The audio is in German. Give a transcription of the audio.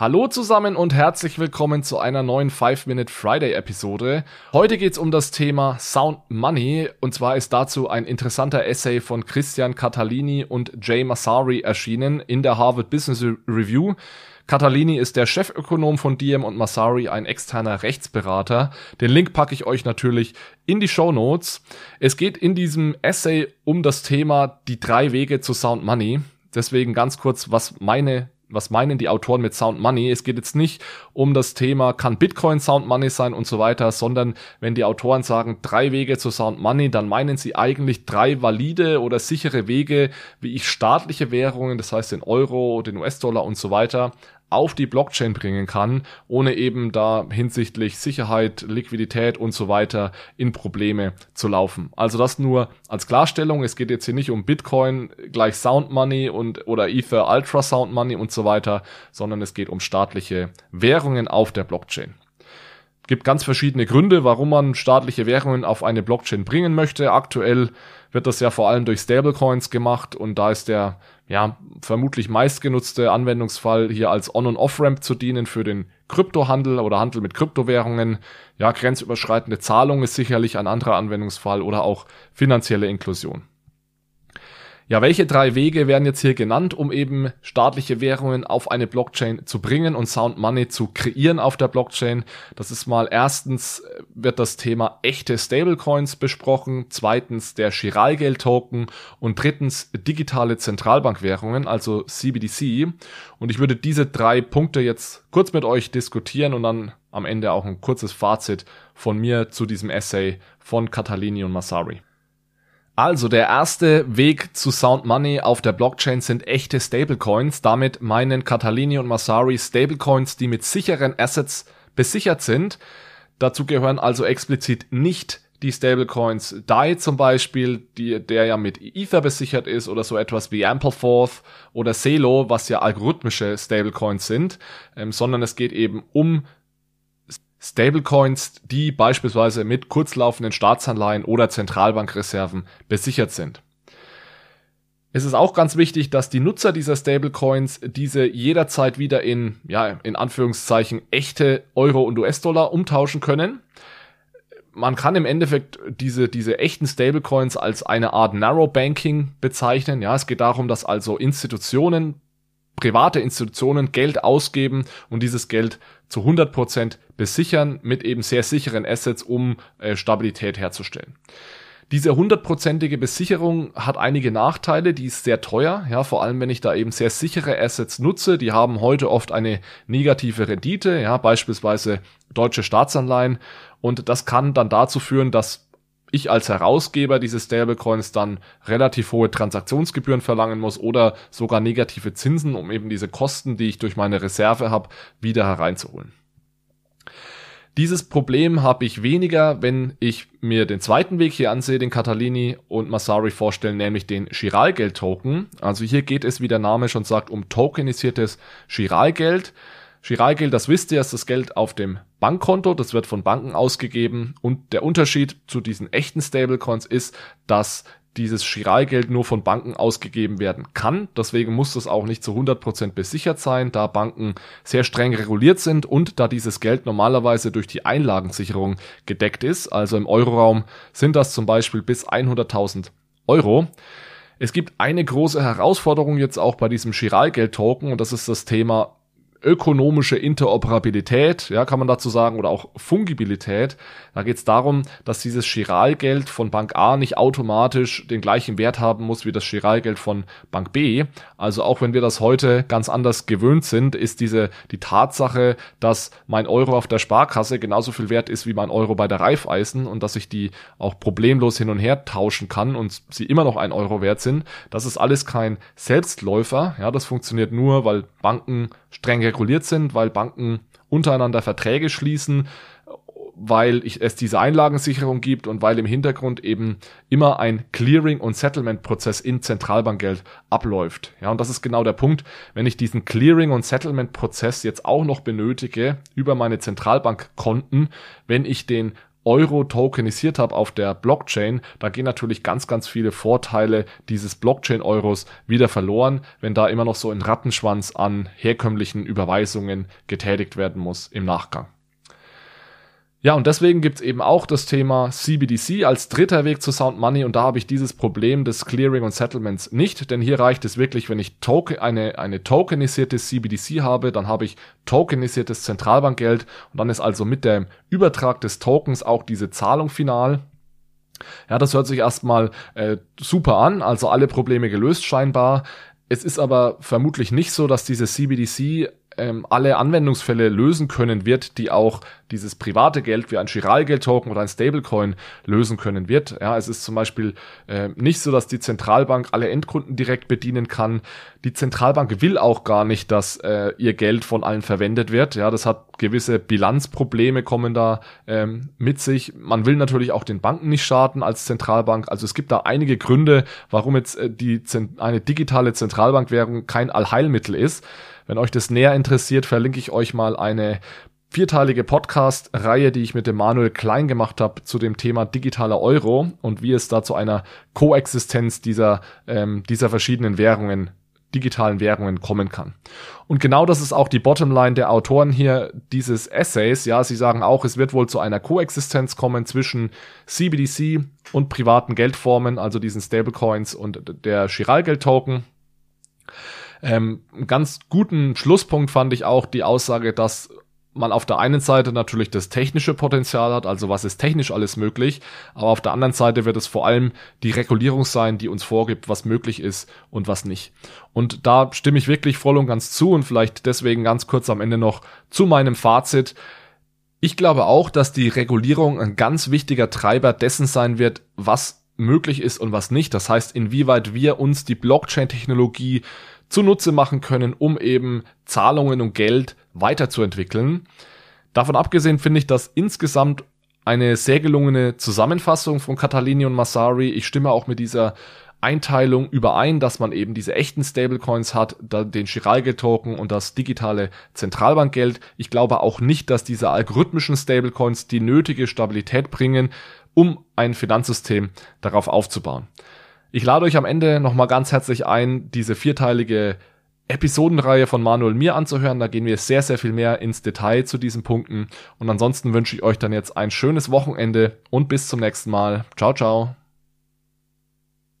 Hallo zusammen und herzlich willkommen zu einer neuen 5-Minute Friday Episode. Heute geht's um das Thema Sound Money und zwar ist dazu ein interessanter Essay von Christian Catalini und Jay Massari erschienen in der Harvard Business Review. Catalini ist der Chefökonom von Diem und Massari ein externer Rechtsberater. Den Link packe ich euch natürlich in die Show Notes. Es geht in diesem Essay um das Thema die drei Wege zu Sound Money. Deswegen ganz kurz, was meine was meinen die Autoren mit Sound Money? Es geht jetzt nicht um das Thema, kann Bitcoin Sound Money sein und so weiter, sondern wenn die Autoren sagen, drei Wege zu Sound Money, dann meinen sie eigentlich drei valide oder sichere Wege, wie ich staatliche Währungen, das heißt den Euro, den US-Dollar und so weiter, auf die Blockchain bringen kann, ohne eben da hinsichtlich Sicherheit, Liquidität und so weiter in Probleme zu laufen. Also das nur als Klarstellung. Es geht jetzt hier nicht um Bitcoin gleich Sound Money und oder Ether Ultrasound Money und so weiter, sondern es geht um staatliche Währungen auf der Blockchain gibt ganz verschiedene Gründe, warum man staatliche Währungen auf eine Blockchain bringen möchte. Aktuell wird das ja vor allem durch Stablecoins gemacht und da ist der ja vermutlich meistgenutzte Anwendungsfall hier als On- und Off-Ramp zu dienen für den Kryptohandel oder Handel mit Kryptowährungen. Ja, grenzüberschreitende Zahlung ist sicherlich ein anderer Anwendungsfall oder auch finanzielle Inklusion. Ja, welche drei Wege werden jetzt hier genannt, um eben staatliche Währungen auf eine Blockchain zu bringen und Sound Money zu kreieren auf der Blockchain? Das ist mal erstens äh, wird das Thema echte Stablecoins besprochen, zweitens der Chiralgeld-Token und drittens digitale Zentralbankwährungen, also CBDC. Und ich würde diese drei Punkte jetzt kurz mit euch diskutieren und dann am Ende auch ein kurzes Fazit von mir zu diesem Essay von Catalini und Massari. Also der erste Weg zu Sound Money auf der Blockchain sind echte Stablecoins. Damit meinen Catalini und Masari Stablecoins, die mit sicheren Assets besichert sind. Dazu gehören also explizit nicht die Stablecoins DAI zum Beispiel, die, der ja mit Ether besichert ist oder so etwas wie Ampleforth oder Celo, was ja algorithmische Stablecoins sind, ähm, sondern es geht eben um Stablecoins, die beispielsweise mit kurzlaufenden Staatsanleihen oder Zentralbankreserven besichert sind. Es ist auch ganz wichtig, dass die Nutzer dieser Stablecoins diese jederzeit wieder in, ja, in Anführungszeichen echte Euro und US-Dollar umtauschen können. Man kann im Endeffekt diese, diese echten Stablecoins als eine Art Narrow Banking bezeichnen. Ja, es geht darum, dass also Institutionen private Institutionen Geld ausgeben und dieses Geld zu 100 Prozent besichern mit eben sehr sicheren Assets, um äh, Stabilität herzustellen. Diese hundertprozentige Besicherung hat einige Nachteile, die ist sehr teuer, ja, vor allem wenn ich da eben sehr sichere Assets nutze, die haben heute oft eine negative Rendite, ja, beispielsweise deutsche Staatsanleihen und das kann dann dazu führen, dass ich als Herausgeber dieses Stablecoins dann relativ hohe Transaktionsgebühren verlangen muss oder sogar negative Zinsen, um eben diese Kosten, die ich durch meine Reserve habe, wieder hereinzuholen. Dieses Problem habe ich weniger, wenn ich mir den zweiten Weg hier ansehe, den Catalini und Masari vorstellen, nämlich den Chiralgeld-Token. Also hier geht es, wie der Name schon sagt, um tokenisiertes Chiralgeld. Chiralgeld, das wisst ihr, ist das Geld auf dem Bankkonto, das wird von Banken ausgegeben und der Unterschied zu diesen echten Stablecoins ist, dass dieses Chiralgeld nur von Banken ausgegeben werden kann. Deswegen muss das auch nicht zu 100% besichert sein, da Banken sehr streng reguliert sind und da dieses Geld normalerweise durch die Einlagensicherung gedeckt ist. Also im Euroraum sind das zum Beispiel bis 100.000 Euro. Es gibt eine große Herausforderung jetzt auch bei diesem Chiralgeld-Token und das ist das Thema ökonomische Interoperabilität, ja, kann man dazu sagen, oder auch Fungibilität. Da geht es darum, dass dieses Chiralgeld von Bank A nicht automatisch den gleichen Wert haben muss wie das Chiralgeld von Bank B. Also auch wenn wir das heute ganz anders gewöhnt sind, ist diese die Tatsache, dass mein Euro auf der Sparkasse genauso viel wert ist wie mein Euro bei der Raiffeisen und dass ich die auch problemlos hin und her tauschen kann und sie immer noch ein Euro wert sind. Das ist alles kein Selbstläufer. Ja, das funktioniert nur, weil Banken streng reguliert sind, weil Banken untereinander Verträge schließen, weil es diese Einlagensicherung gibt und weil im Hintergrund eben immer ein Clearing- und Settlement-Prozess in Zentralbankgeld abläuft. Ja, und das ist genau der Punkt. Wenn ich diesen Clearing- und Settlement-Prozess jetzt auch noch benötige über meine Zentralbankkonten, wenn ich den Euro tokenisiert habe auf der Blockchain, da gehen natürlich ganz, ganz viele Vorteile dieses Blockchain-Euros wieder verloren, wenn da immer noch so ein Rattenschwanz an herkömmlichen Überweisungen getätigt werden muss im Nachgang. Ja, und deswegen gibt's eben auch das Thema CBDC als dritter Weg zu Sound Money und da habe ich dieses Problem des Clearing und Settlements nicht, denn hier reicht es wirklich, wenn ich Token, eine, eine tokenisierte CBDC habe, dann habe ich tokenisiertes Zentralbankgeld und dann ist also mit dem Übertrag des Tokens auch diese Zahlung final. Ja, das hört sich erstmal äh, super an, also alle Probleme gelöst scheinbar. Es ist aber vermutlich nicht so, dass diese CBDC ähm, alle Anwendungsfälle lösen können wird, die auch dieses private Geld wie ein Chiralgeld-Token oder ein Stablecoin lösen können wird. Ja, es ist zum Beispiel äh, nicht so, dass die Zentralbank alle Endkunden direkt bedienen kann. Die Zentralbank will auch gar nicht, dass äh, ihr Geld von allen verwendet wird. Ja, das hat gewisse Bilanzprobleme kommen da ähm, mit sich. Man will natürlich auch den Banken nicht schaden als Zentralbank. Also es gibt da einige Gründe, warum jetzt äh, die eine digitale Zentralbankwährung kein Allheilmittel ist. Wenn euch das näher interessiert, verlinke ich euch mal eine vierteilige Podcast-Reihe, die ich mit dem Manuel Klein gemacht habe zu dem Thema digitaler Euro und wie es da zu einer Koexistenz dieser, ähm, dieser verschiedenen Währungen digitalen Währungen kommen kann. Und genau das ist auch die Bottomline der Autoren hier dieses Essays. Ja, sie sagen auch, es wird wohl zu einer Koexistenz kommen zwischen CBDC und privaten Geldformen, also diesen Stablecoins und der Chiralgeld-Token. Ähm, ganz guten Schlusspunkt fand ich auch die Aussage, dass man auf der einen Seite natürlich das technische Potenzial hat, also was ist technisch alles möglich, aber auf der anderen Seite wird es vor allem die Regulierung sein, die uns vorgibt, was möglich ist und was nicht. Und da stimme ich wirklich voll und ganz zu und vielleicht deswegen ganz kurz am Ende noch zu meinem Fazit. Ich glaube auch, dass die Regulierung ein ganz wichtiger Treiber dessen sein wird, was möglich ist und was nicht. Das heißt, inwieweit wir uns die Blockchain-Technologie zunutze machen können, um eben Zahlungen und Geld weiterzuentwickeln. Davon abgesehen finde ich das insgesamt eine sehr gelungene Zusammenfassung von Catalini und Massari. Ich stimme auch mit dieser Einteilung überein, dass man eben diese echten Stablecoins hat, den Chiralgeld-Token und das digitale Zentralbankgeld. Ich glaube auch nicht, dass diese algorithmischen Stablecoins die nötige Stabilität bringen, um ein Finanzsystem darauf aufzubauen. Ich lade euch am Ende nochmal ganz herzlich ein, diese vierteilige Episodenreihe von Manuel mir anzuhören. Da gehen wir sehr, sehr viel mehr ins Detail zu diesen Punkten. Und ansonsten wünsche ich euch dann jetzt ein schönes Wochenende und bis zum nächsten Mal. Ciao, ciao.